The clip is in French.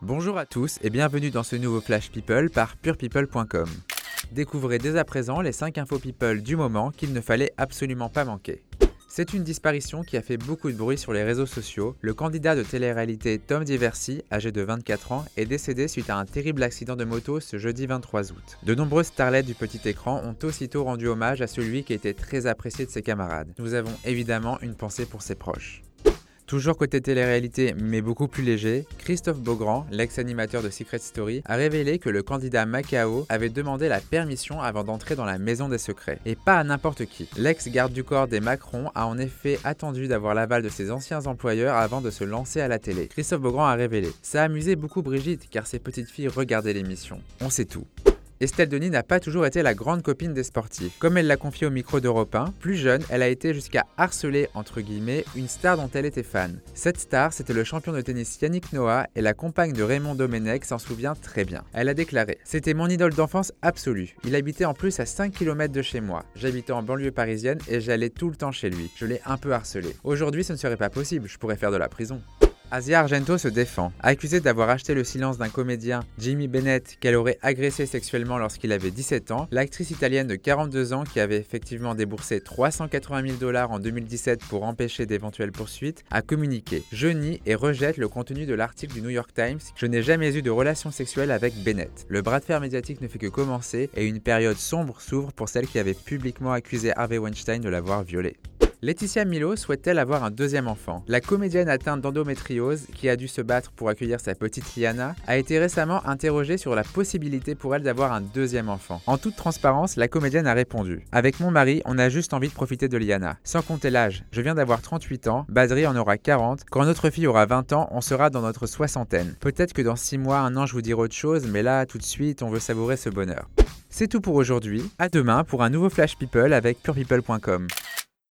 Bonjour à tous et bienvenue dans ce nouveau Flash People par purepeople.com. Découvrez dès à présent les 5 infos people du moment qu'il ne fallait absolument pas manquer. C'est une disparition qui a fait beaucoup de bruit sur les réseaux sociaux. Le candidat de télé-réalité Tom Diversi, âgé de 24 ans, est décédé suite à un terrible accident de moto ce jeudi 23 août. De nombreuses starlettes du petit écran ont aussitôt rendu hommage à celui qui était très apprécié de ses camarades. Nous avons évidemment une pensée pour ses proches. Toujours côté télé-réalité, mais beaucoup plus léger, Christophe Beaugrand, l'ex-animateur de Secret Story, a révélé que le candidat Macao avait demandé la permission avant d'entrer dans la maison des secrets. Et pas à n'importe qui. L'ex-garde du corps des Macron a en effet attendu d'avoir l'aval de ses anciens employeurs avant de se lancer à la télé. Christophe Beaugrand a révélé. Ça a amusé beaucoup Brigitte car ses petites filles regardaient l'émission. On sait tout. Estelle Denis n'a pas toujours été la grande copine des sportifs. Comme elle l'a confié au micro d'Europe 1, plus jeune, elle a été jusqu'à harceler, entre guillemets, une star dont elle était fan. Cette star, c'était le champion de tennis Yannick Noah et la compagne de Raymond Domenech s'en souvient très bien. Elle a déclaré C'était mon idole d'enfance absolue. Il habitait en plus à 5 km de chez moi. J'habitais en banlieue parisienne et j'allais tout le temps chez lui. Je l'ai un peu harcelé. Aujourd'hui, ce ne serait pas possible, je pourrais faire de la prison. Asia Argento se défend. Accusée d'avoir acheté le silence d'un comédien, Jimmy Bennett, qu'elle aurait agressé sexuellement lorsqu'il avait 17 ans, l'actrice italienne de 42 ans, qui avait effectivement déboursé 380 000 dollars en 2017 pour empêcher d'éventuelles poursuites, a communiqué Je nie et rejette le contenu de l'article du New York Times Je n'ai jamais eu de relation sexuelle avec Bennett. Le bras de fer médiatique ne fait que commencer et une période sombre s'ouvre pour celle qui avait publiquement accusé Harvey Weinstein de l'avoir violée. Laetitia Milo souhaite-t-elle avoir un deuxième enfant? La comédienne atteinte d'endométriose, qui a dû se battre pour accueillir sa petite Liana, a été récemment interrogée sur la possibilité pour elle d'avoir un deuxième enfant. En toute transparence, la comédienne a répondu Avec mon mari, on a juste envie de profiter de Liana. Sans compter l'âge, je viens d'avoir 38 ans, Badri en aura 40, quand notre fille aura 20 ans, on sera dans notre soixantaine. Peut-être que dans 6 mois, un an, je vous dirai autre chose, mais là, tout de suite, on veut savourer ce bonheur. C'est tout pour aujourd'hui. À demain pour un nouveau Flash People avec purepeople.com.